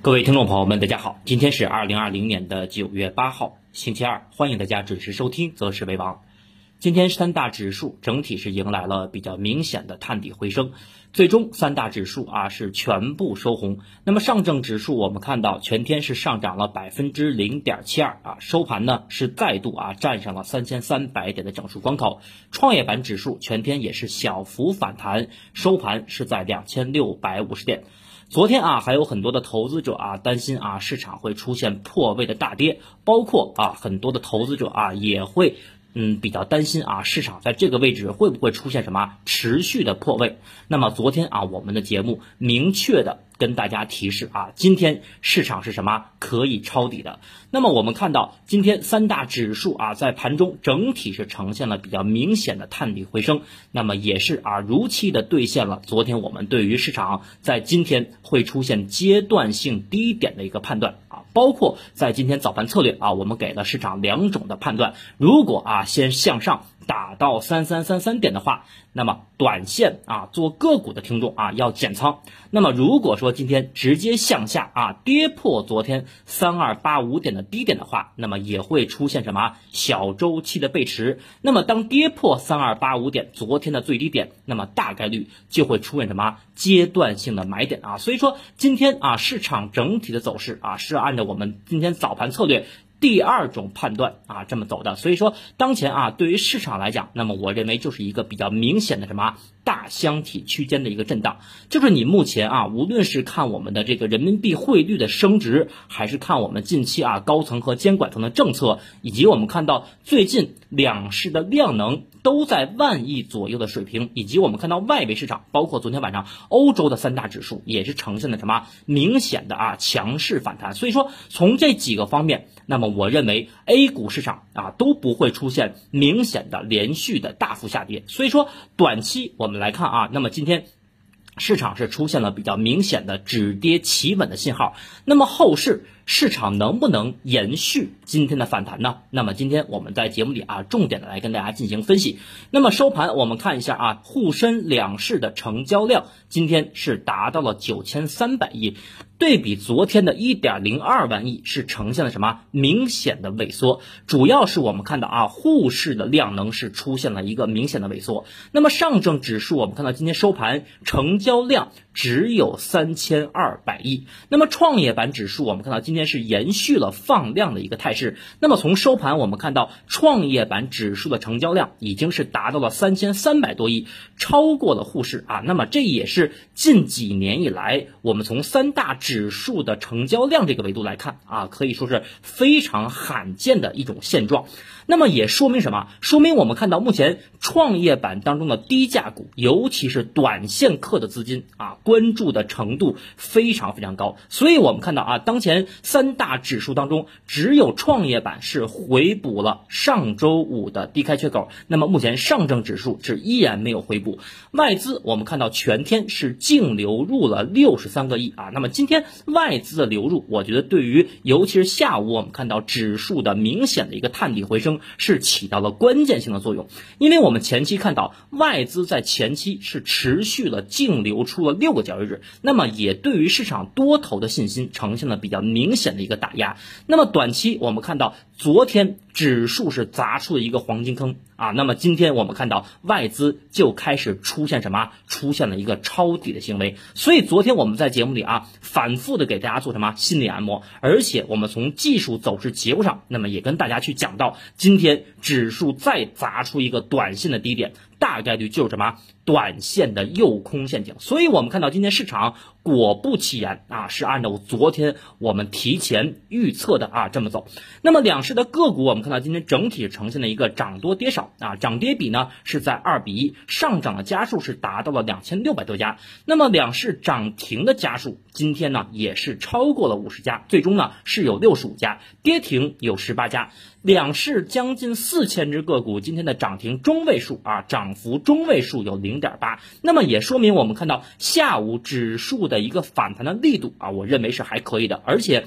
各位听众朋友们，大家好，今天是二零二零年的九月八号，星期二，欢迎大家准时收听《择时为王》。今天三大指数整体是迎来了比较明显的探底回升，最终三大指数啊是全部收红。那么上证指数我们看到全天是上涨了百分之零点七二啊，收盘呢是再度啊站上了三千三百点的整数关口。创业板指数全天也是小幅反弹，收盘是在两千六百五十点。昨天啊，还有很多的投资者啊担心啊市场会出现破位的大跌，包括啊很多的投资者啊也会嗯比较担心啊市场在这个位置会不会出现什么持续的破位。那么昨天啊我们的节目明确的。跟大家提示啊，今天市场是什么可以抄底的？那么我们看到今天三大指数啊，在盘中整体是呈现了比较明显的探底回升，那么也是啊如期的兑现了昨天我们对于市场在今天会出现阶段性低点的一个判断啊，包括在今天早盘策略啊，我们给了市场两种的判断，如果啊先向上。打到三三三三点的话，那么短线啊做个股的听众啊要减仓。那么如果说今天直接向下啊跌破昨天三二八五点的低点的话，那么也会出现什么小周期的背驰。那么当跌破三二八五点昨天的最低点，那么大概率就会出现什么阶段性的买点啊。所以说今天啊市场整体的走势啊是按照我们今天早盘策略。第二种判断啊，这么走的，所以说当前啊，对于市场来讲，那么我认为就是一个比较明显的什么大箱体区间的一个震荡，就是你目前啊，无论是看我们的这个人民币汇率的升值，还是看我们近期啊高层和监管层的政策，以及我们看到最近两市的量能。都在万亿左右的水平，以及我们看到外围市场，包括昨天晚上欧洲的三大指数也是呈现了什么明显的啊强势反弹。所以说从这几个方面，那么我认为 A 股市场啊都不会出现明显的连续的大幅下跌。所以说短期我们来看啊，那么今天。市场是出现了比较明显的止跌企稳的信号，那么后市市场能不能延续今天的反弹呢？那么今天我们在节目里啊，重点的来跟大家进行分析。那么收盘我们看一下啊，沪深两市的成交量今天是达到了九千三百亿。对比昨天的一点零二万亿，是呈现了什么明显的萎缩？主要是我们看到啊，沪市的量能是出现了一个明显的萎缩。那么上证指数，我们看到今天收盘成交量只有三千二百亿。那么创业板指数，我们看到今天天是延续了放量的一个态势。那么从收盘我们看到，创业板指数的成交量已经是达到了三千三百多亿，超过了沪市啊。那么这也是近几年以来，我们从三大指数的成交量这个维度来看啊，可以说是非常罕见的一种现状。那么也说明什么？说明我们看到目前创业板当中的低价股，尤其是短线客的资金啊，关注的程度非常非常高。所以我们看到啊，当前三大指数当中，只有创业板是回补了上周五的低开缺口。那么目前上证指数是依然没有回补。外资我们看到全天是净流入了六十三个亿啊。那么今天外资的流入，我觉得对于尤其是下午我们看到指数的明显的一个探底回升。是起到了关键性的作用，因为我们前期看到外资在前期是持续了净流出了六个交易日，那么也对于市场多头的信心呈现了比较明显的一个打压。那么短期我们看到昨天指数是砸出了一个黄金坑。啊，那么今天我们看到外资就开始出现什么？出现了一个抄底的行为。所以昨天我们在节目里啊，反复的给大家做什么心理按摩，而且我们从技术走势结构上，那么也跟大家去讲到，今天指数再砸出一个短线的低点。大概率就是什么短线的诱空陷阱，所以我们看到今天市场果不其然啊，是按照昨天我们提前预测的啊这么走。那么两市的个股，我们看到今天整体呈现了一个涨多跌少啊，涨跌比呢是在二比一，上涨的家数是达到了两千六百多家。那么两市涨停的家数今天呢也是超过了五十家，最终呢是有六十五家，跌停有十八家。两市将近四千只个股，今天的涨停中位数啊，涨幅中位数有零点八，那么也说明我们看到下午指数的一个反弹的力度啊，我认为是还可以的，而且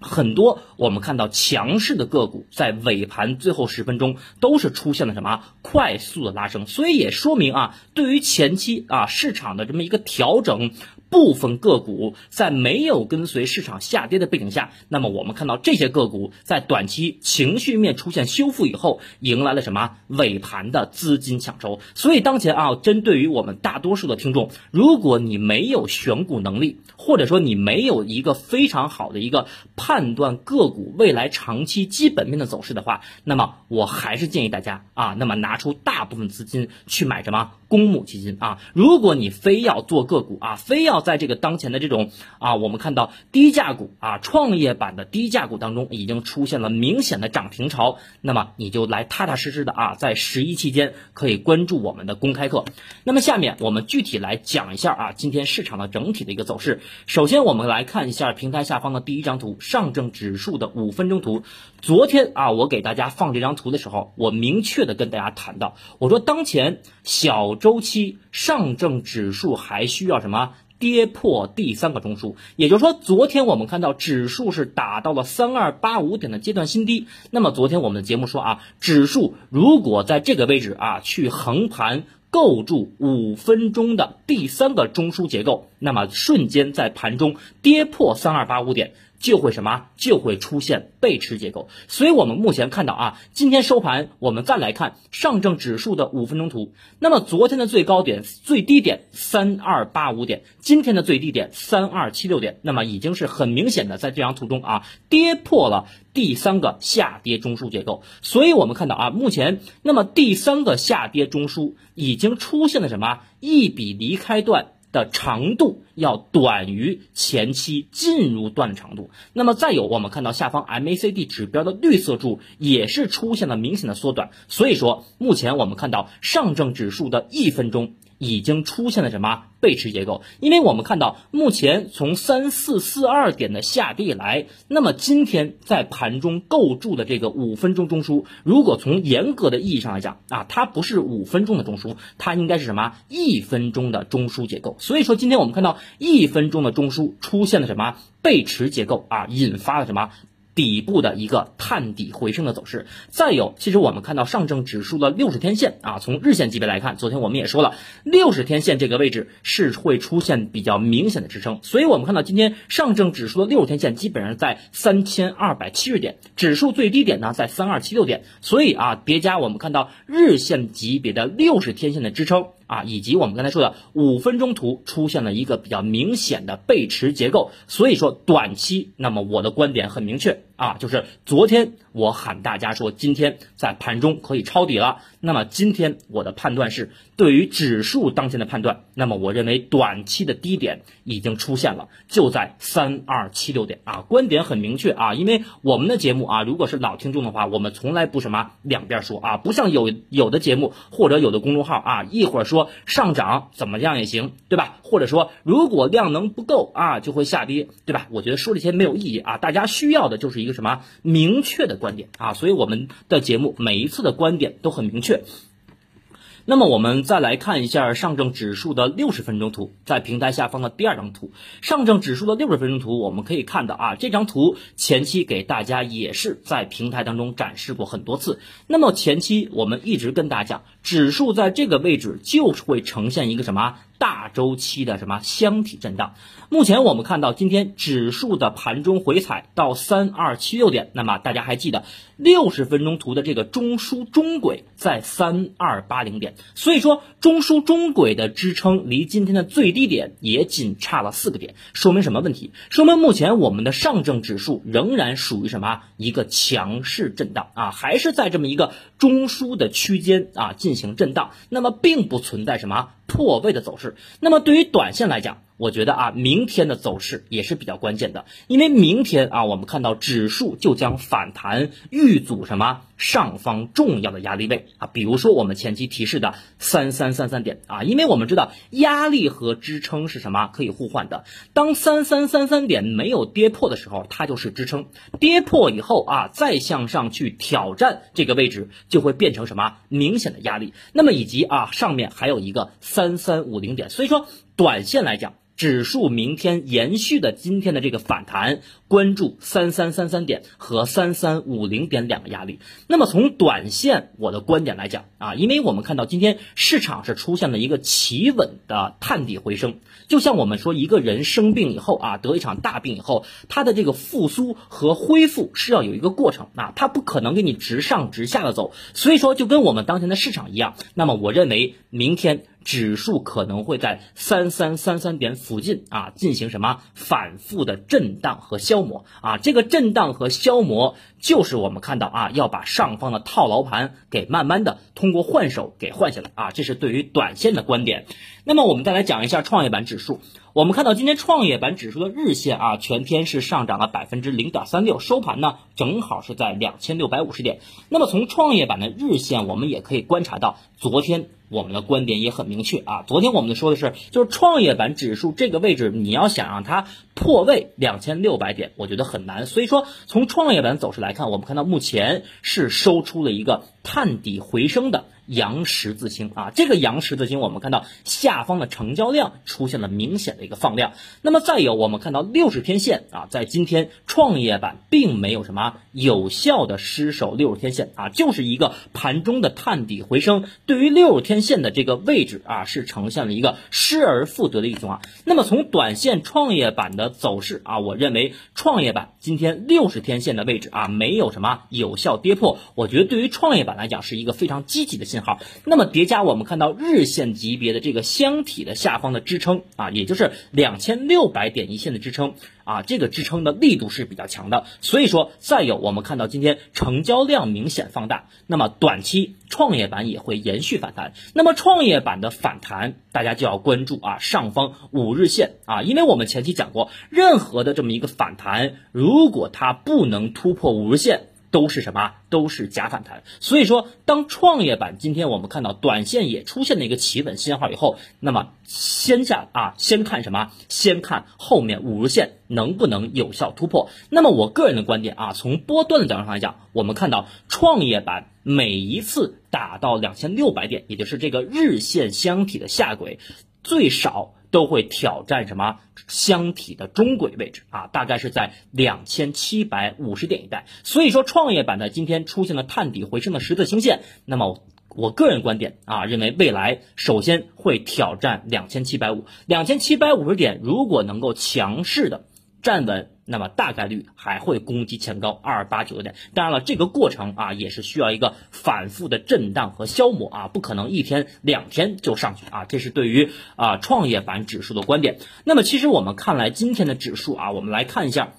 很多我们看到强势的个股在尾盘最后十分钟都是出现了什么快速的拉升，所以也说明啊，对于前期啊市场的这么一个调整。部分个股在没有跟随市场下跌的背景下，那么我们看到这些个股在短期情绪面出现修复以后，迎来了什么尾盘的资金抢筹。所以当前啊，针对于我们大多数的听众，如果你没有选股能力，或者说你没有一个非常好的一个判断个股未来长期基本面的走势的话，那么我还是建议大家啊，那么拿出大部分资金去买什么公募基金啊。如果你非要做个股啊，非要在这个当前的这种啊，我们看到低价股啊，创业板的低价股当中已经出现了明显的涨停潮，那么你就来踏踏实实的啊，在十一期间可以关注我们的公开课。那么下面我们具体来讲一下啊，今天市场的整体的一个走势。首先我们来看一下平台下方的第一张图，上证指数的五分钟图。昨天啊，我给大家放这张图的时候，我明确的跟大家谈到，我说当前小周期上证指数还需要什么？跌破第三个中枢，也就是说，昨天我们看到指数是达到了三二八五点的阶段新低。那么昨天我们的节目说啊，指数如果在这个位置啊去横盘构筑五分钟的第三个中枢结构，那么瞬间在盘中跌破三二八五点。就会什么就会出现背驰结构，所以我们目前看到啊，今天收盘，我们再来看上证指数的五分钟图。那么昨天的最高点、最低点三二八五点，今天的最低点三二七六点，那么已经是很明显的在这张图中啊，跌破了第三个下跌中枢结构。所以我们看到啊，目前那么第三个下跌中枢已经出现了什么一笔离开段。的长度要短于前期进入段的长度，那么再有我们看到下方 MACD 指标的绿色柱也是出现了明显的缩短，所以说目前我们看到上证指数的一分钟。已经出现了什么背驰结构？因为我们看到目前从三四四二点的下跌以来，那么今天在盘中构筑的这个五分钟中枢，如果从严格的意义上来讲啊，它不是五分钟的中枢，它应该是什么一分钟的中枢结构。所以说今天我们看到一分钟的中枢出现了什么背驰结构啊，引发了什么？底部的一个探底回升的走势，再有，其实我们看到上证指数的六十天线啊，从日线级别来看，昨天我们也说了，六十天线这个位置是会出现比较明显的支撑，所以我们看到今天上证指数的六十天线基本上在三千二百七十点，指数最低点呢在三二七六点，所以啊，叠加我们看到日线级别的六十天线的支撑。啊，以及我们刚才说的五分钟图出现了一个比较明显的背驰结构，所以说短期，那么我的观点很明确啊，就是昨天我喊大家说今天在盘中可以抄底了，那么今天我的判断是对于指数当前的判断，那么我认为短期的低点已经出现了，就在三二七六点啊，观点很明确啊，因为我们的节目啊，如果是老听众的话，我们从来不什么两边说啊，不像有有的节目或者有的公众号啊，一会儿说。上涨怎么样也行，对吧？或者说，如果量能不够啊，就会下跌，对吧？我觉得说这些没有意义啊，大家需要的就是一一个什么明确的观点啊，所以我们的节目每一次的观点都很明确。那么我们再来看一下上证指数的六十分钟图，在平台下方的第二张图，上证指数的六十分钟图，我们可以看到啊，这张图前期给大家也是在平台当中展示过很多次。那么前期我们一直跟大家讲，指数在这个位置就是会呈现一个什么？大周期的什么箱体震荡？目前我们看到今天指数的盘中回踩到三二七六点，那么大家还记得六十分钟图的这个中枢中轨在三二八零点，所以说中枢中轨的支撑离今天的最低点也仅差了四个点，说明什么问题？说明目前我们的上证指数仍然属于什么一个强势震荡啊，还是在这么一个中枢的区间啊进行震荡，那么并不存在什么。破位的走势，那么对于短线来讲。我觉得啊，明天的走势也是比较关键的，因为明天啊，我们看到指数就将反弹遇阻什么上方重要的压力位啊，比如说我们前期提示的三三三三点啊，因为我们知道压力和支撑是什么可以互换的，当三三三三点没有跌破的时候，它就是支撑，跌破以后啊，再向上去挑战这个位置，就会变成什么明显的压力。那么以及啊，上面还有一个三三五零点，所以说短线来讲。指数明天延续的今天的这个反弹，关注三三三三点和三三五零点两个压力。那么从短线我的观点来讲啊，因为我们看到今天市场是出现了一个企稳的探底回升，就像我们说一个人生病以后啊，得一场大病以后，他的这个复苏和恢复是要有一个过程啊，他不可能给你直上直下的走，所以说就跟我们当前的市场一样。那么我认为明天。指数可能会在三三三三点附近啊进行什么反复的震荡和消磨啊？这个震荡和消磨就是我们看到啊要把上方的套牢盘给慢慢的通过换手给换下来啊，这是对于短线的观点。那么我们再来讲一下创业板指数，我们看到今天创业板指数的日线啊全天是上涨了百分之零点三六，收盘呢正好是在两千六百五十点。那么从创业板的日线，我们也可以观察到昨天。我们的观点也很明确啊，昨天我们说的是，就是创业板指数这个位置，你要想让它破位两千六百点，我觉得很难。所以说，从创业板走势来看，我们看到目前是收出了一个探底回升的。阳十字星啊，这个阳十字星，我们看到下方的成交量出现了明显的一个放量。那么再有，我们看到六十天线啊，在今天创业板并没有什么有效的失守六十天线啊，就是一个盘中的探底回升。对于六十天线的这个位置啊，是呈现了一个失而复得的一种啊。那么从短线创业板的走势啊，我认为创业板今天六十天线的位置啊，没有什么有效跌破，我觉得对于创业板来讲是一个非常积极的信。好，那么叠加我们看到日线级别的这个箱体的下方的支撑啊，也就是两千六百点一线的支撑啊，这个支撑的力度是比较强的。所以说，再有我们看到今天成交量明显放大，那么短期创业板也会延续反弹。那么创业板的反弹，大家就要关注啊上方五日线啊，因为我们前期讲过，任何的这么一个反弹，如果它不能突破五日线。都是什么？都是假反弹。所以说，当创业板今天我们看到短线也出现了一个企稳信号以后，那么先下啊，先看什么？先看后面五日线能不能有效突破。那么我个人的观点啊，从波段的角度上来讲，我们看到创业板每一次打到两千六百点，也就是这个日线箱体的下轨，最少。都会挑战什么箱体的中轨位置啊？大概是在两千七百五十点一带。所以说，创业板呢今天出现了探底回升的十字星线。那么，我个人观点啊，认为未来首先会挑战两千七百五，两千七百五十点，如果能够强势的站稳。那么大概率还会攻击前高二八九点，当然了，这个过程啊也是需要一个反复的震荡和消磨啊，不可能一天两天就上去啊，这是对于啊创业板指数的观点。那么其实我们看来今天的指数啊，我们来看一下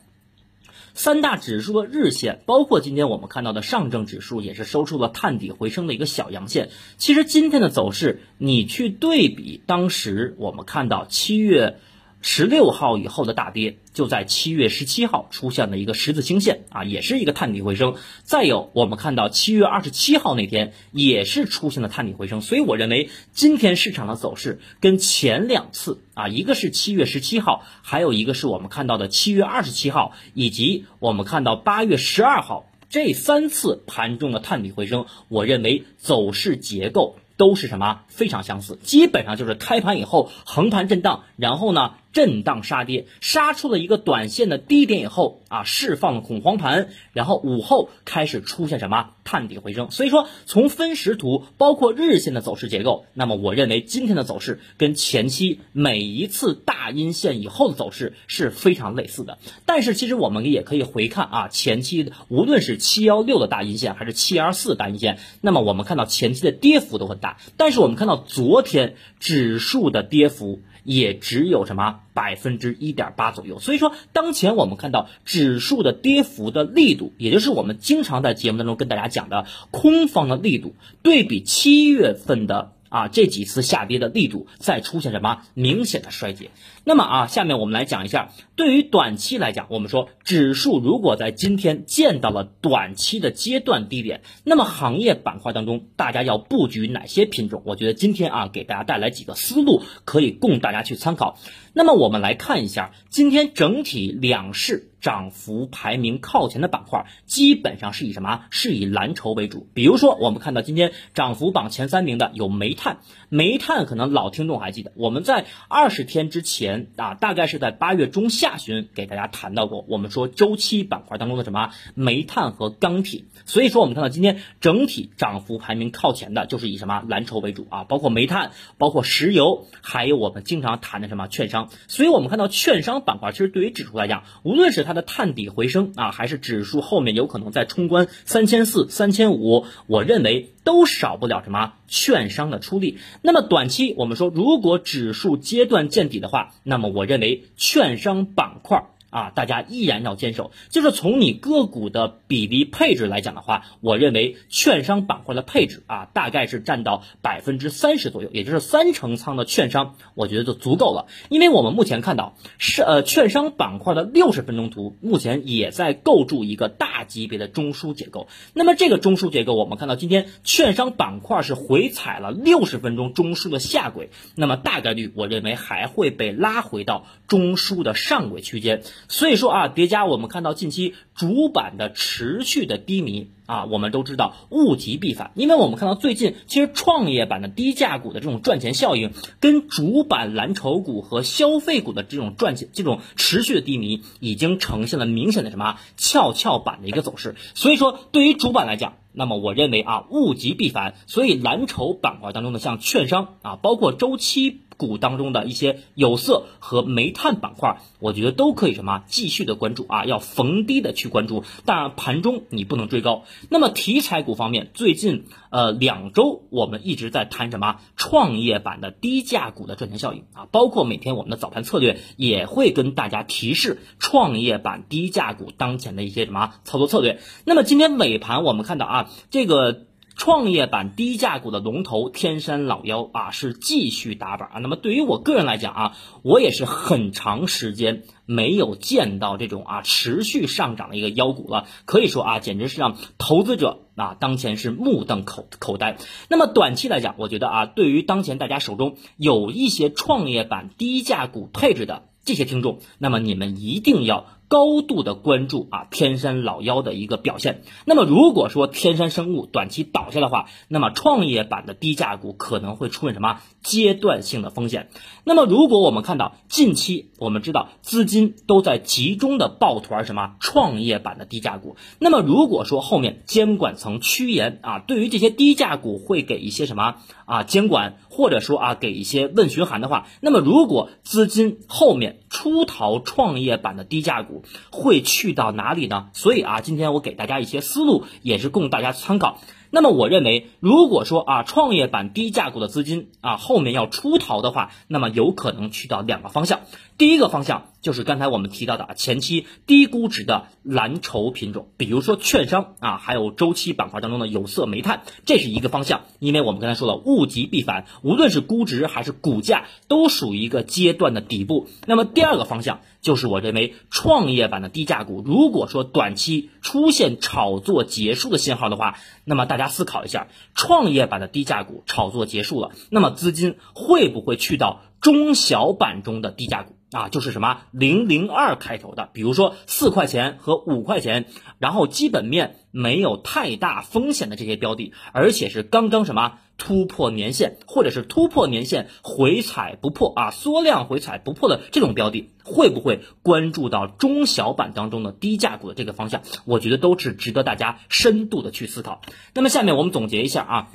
三大指数的日线，包括今天我们看到的上证指数也是收出了探底回升的一个小阳线。其实今天的走势，你去对比当时我们看到七月。十六号以后的大跌，就在七月十七号出现了一个十字星线啊，也是一个探底回升。再有，我们看到七月二十七号那天也是出现了探底回升。所以我认为今天市场的走势跟前两次啊，一个是七月十七号，还有一个是我们看到的七月二十七号，以及我们看到八月十二号这三次盘中的探底回升，我认为走势结构都是什么非常相似，基本上就是开盘以后横盘震荡，然后呢。震荡杀跌，杀出了一个短线的低点以后啊，释放了恐慌盘，然后午后开始出现什么探底回升。所以说，从分时图包括日线的走势结构，那么我认为今天的走势跟前期每一次大阴线以后的走势是非常类似的。但是其实我们也可以回看啊，前期无论是七幺六的大阴线还是七二四大阴线，那么我们看到前期的跌幅都很大，但是我们看到昨天指数的跌幅。也只有什么百分之一点八左右，所以说当前我们看到指数的跌幅的力度，也就是我们经常在节目当中跟大家讲的空方的力度，对比七月份的。啊，这几次下跌的力度再出现什么明显的衰竭？那么啊，下面我们来讲一下，对于短期来讲，我们说指数如果在今天见到了短期的阶段低点，那么行业板块当中大家要布局哪些品种？我觉得今天啊，给大家带来几个思路，可以供大家去参考。那么我们来看一下，今天整体两市涨幅排名靠前的板块，基本上是以什么？是以蓝筹为主。比如说，我们看到今天涨幅榜前三名的有煤炭，煤炭可能老听众还记得，我们在二十天之前。啊，大概是在八月中下旬给大家谈到过，我们说周期板块当中的什么煤炭和钢铁，所以说我们看到今天整体涨幅排名靠前的就是以什么蓝筹为主啊，包括煤炭，包括石油，还有我们经常谈的什么券商，所以我们看到券商板块其实对于指数来讲，无论是它的探底回升啊，还是指数后面有可能再冲关三千四、三千五，我认为。都少不了什么券商的出力。那么短期我们说，如果指数阶段见底的话，那么我认为券商板块。啊，大家依然要坚守。就是从你个股的比例配置来讲的话，我认为券商板块的配置啊，大概是占到百分之三十左右，也就是三成仓的券商，我觉得就足够了。因为我们目前看到是呃，券商板块的六十分钟图目前也在构筑一个大级别的中枢结构。那么这个中枢结构，我们看到今天券商板块是回踩了六十分钟中枢的下轨，那么大概率我认为还会被拉回到中枢的上轨区间。所以说啊，叠加我们看到近期主板的持续的低迷啊，我们都知道物极必反，因为我们看到最近其实创业板的低价股的这种赚钱效应，跟主板蓝筹股和消费股的这种赚钱这种持续的低迷，已经呈现了明显的什么跷跷板的一个走势。所以说，对于主板来讲，那么我认为啊，物极必反，所以蓝筹板块当中的像券商啊，包括周期。股当中的一些有色和煤炭板块，我觉得都可以什么继续的关注啊，要逢低的去关注。当然盘中你不能追高。那么题材股方面，最近呃两周我们一直在谈什么创业板的低价股的赚钱效应啊，包括每天我们的早盘策略也会跟大家提示创业板低价股当前的一些什么操作策略。那么今天尾盘我们看到啊，这个。创业板低价股的龙头天山老妖啊，是继续打板啊。那么对于我个人来讲啊，我也是很长时间没有见到这种啊持续上涨的一个妖股了。可以说啊，简直是让投资者啊当前是目瞪口口呆。那么短期来讲，我觉得啊，对于当前大家手中有一些创业板低价股配置的这些听众，那么你们一定要。高度的关注啊，天山老妖的一个表现。那么如果说天山生物短期倒下的话，那么创业板的低价股可能会出现什么阶段性的风险？那么如果我们看到近期，我们知道资金都在集中的抱团什么创业板的低价股。那么如果说后面监管层趋严啊，对于这些低价股会给一些什么啊监管，或者说啊给一些问询函的话，那么如果资金后面出逃创业板的低价股，会去到哪里呢？所以啊，今天我给大家一些思路，也是供大家参考。那么我认为，如果说啊，创业板低价股的资金啊，后面要出逃的话，那么有可能去到两个方向。第一个方向就是刚才我们提到的，前期低估值的蓝筹品种，比如说券商啊，还有周期板块当中的有色、煤炭，这是一个方向。因为我们刚才说了，物极必反，无论是估值还是股价，都属于一个阶段的底部。那么第二个方向就是我认为创业板的低价股，如果说短期出现炒作结束的信号的话，那么大家思考一下，创业板的低价股炒作结束了，那么资金会不会去到中小板中的低价股？啊，就是什么零零二开头的，比如说四块钱和五块钱，然后基本面没有太大风险的这些标的，而且是刚刚什么突破年线，或者是突破年线回踩不破啊，缩量回踩不破的这种标的，会不会关注到中小板当中的低价股的这个方向？我觉得都是值得大家深度的去思考。那么下面我们总结一下啊。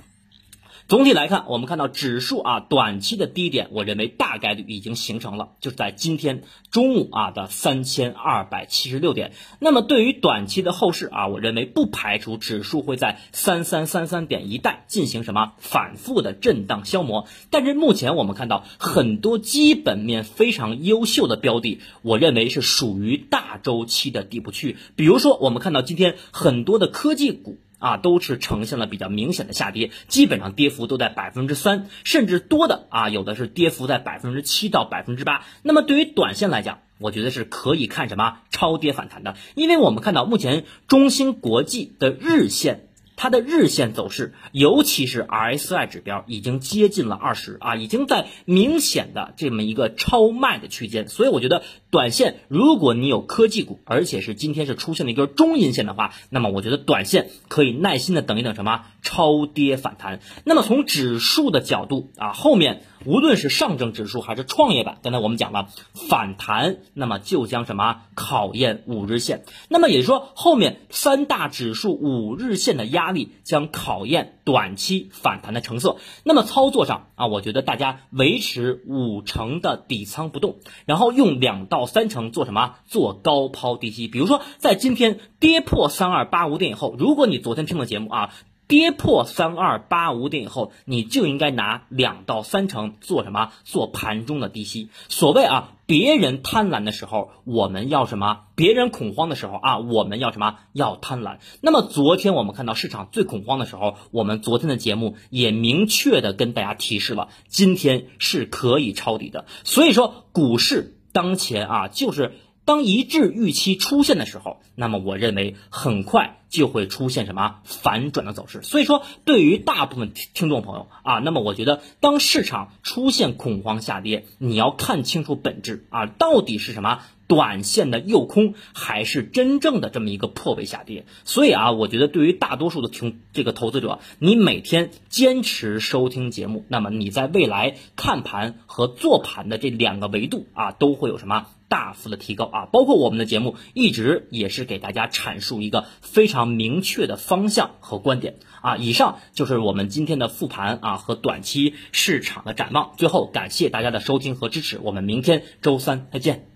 总体来看，我们看到指数啊，短期的低点，我认为大概率已经形成了，就是在今天中午啊的三千二百七十六点。那么对于短期的后市啊，我认为不排除指数会在三三三三点一带进行什么反复的震荡消磨。但是目前我们看到很多基本面非常优秀的标的，我认为是属于大周期的底部区域。比如说，我们看到今天很多的科技股。啊，都是呈现了比较明显的下跌，基本上跌幅都在百分之三，甚至多的啊，有的是跌幅在百分之七到百分之八。那么对于短线来讲，我觉得是可以看什么超跌反弹的，因为我们看到目前中芯国际的日线。它的日线走势，尤其是 RSI 指标，已经接近了二十啊，已经在明显的这么一个超卖的区间，所以我觉得短线如果你有科技股，而且是今天是出现了一根中阴线的话，那么我觉得短线可以耐心的等一等什么超跌反弹。那么从指数的角度啊，后面。无论是上证指数还是创业板，刚才我们讲了反弹，那么就将什么考验五日线？那么也就是说，后面三大指数五日线的压力将考验短期反弹的成色。那么操作上啊，我觉得大家维持五成的底仓不动，然后用两到三成做什么？做高抛低吸。比如说，在今天跌破三二八五点以后，如果你昨天听了节目啊。跌破三二八五点以后，你就应该拿两到三成做什么？做盘中的低吸。所谓啊，别人贪婪的时候，我们要什么？别人恐慌的时候啊，我们要什么？要贪婪。那么昨天我们看到市场最恐慌的时候，我们昨天的节目也明确的跟大家提示了，今天是可以抄底的。所以说，股市当前啊，就是当一致预期出现的时候，那么我认为很快。就会出现什么反转的走势，所以说对于大部分听众朋友啊，那么我觉得当市场出现恐慌下跌，你要看清楚本质啊，到底是什么短线的诱空，还是真正的这么一个破位下跌？所以啊，我觉得对于大多数的听这个投资者，你每天坚持收听节目，那么你在未来看盘和做盘的这两个维度啊，都会有什么大幅的提高啊？包括我们的节目一直也是给大家阐述一个非常。明确的方向和观点啊！以上就是我们今天的复盘啊和短期市场的展望。最后感谢大家的收听和支持，我们明天周三再见。